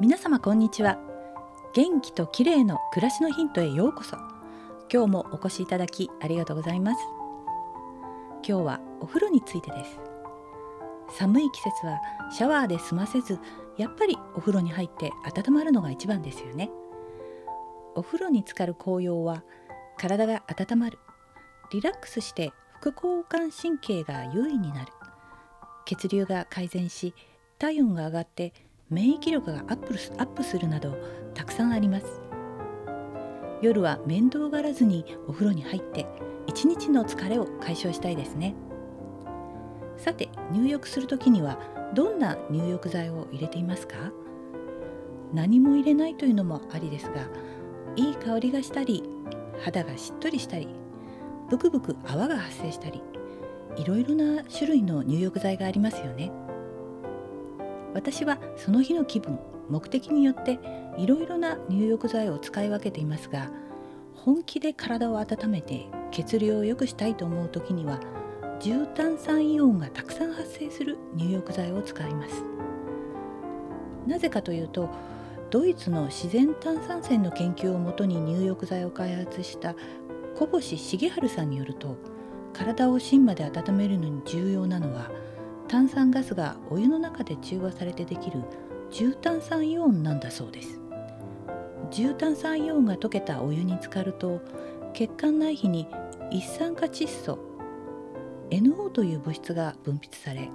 皆様こんにちは。元気と綺麗の暮らしのヒントへようこそ。今日もお越しいただきありがとうございます。今日はお風呂についてです。寒い季節はシャワーで済ませずやっぱりお風呂に入って温まるのが一番ですよね。お風呂に浸かる紅葉は体が温まる。リラックスして副交感神経が優位になる。血流が改善し体温が上がって免疫力がアップアップするなどたくさんあります。夜は面倒がらずにお風呂に入って一日の疲れを解消したいですね。さて入浴する時にはどんな入浴剤を入れていますか？何も入れないというのもありですがいい香りがしたり肌がしっとりしたりブクブク泡が発生したりいろいろな種類の入浴剤がありますよね。私はその日の気分目的によっていろいろな入浴剤を使い分けていますが本気で体を温めて血流を良くしたいと思う時には重炭酸イオンがたくさん発生する入浴剤を使います。なぜかというとドイツの自然炭酸泉の研究をもとに入浴剤を開発した小星重治さんによると体を芯まで温めるのに重要なのは炭酸ガスがお湯の中で中和されてできる重炭酸イオンなんだそうです。重炭酸イオンが溶けたお湯に浸かると血管内皮に一酸化窒素 NO という物質が分泌され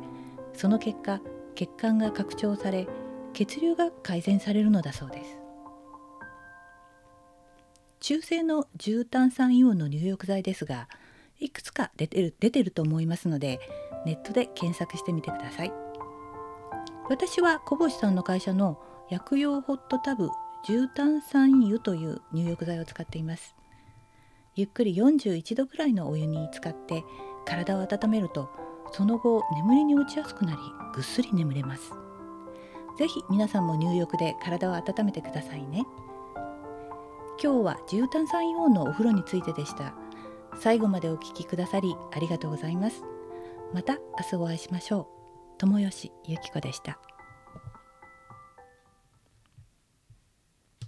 その結果血管が拡張され血流が改善されるのだそうです。中性の重炭酸イオンの入浴剤ですがいくつか出てる出てると思いますのでネットで検索してみてください。私は小星さんの会社の薬用ホットタブ重炭酸油という入浴剤を使っています。ゆっくり41度くらいのお湯に浸かって体を温めるとその後眠りに落ちやすくなりぐっすり眠れます。ぜひ皆さんも入浴で体を温めてくださいね。今日は重炭酸イオンのお風呂についてでした。最後までお聞きくださりありがとうございます。また明日お会いしましょう。友吉ゆき子でした。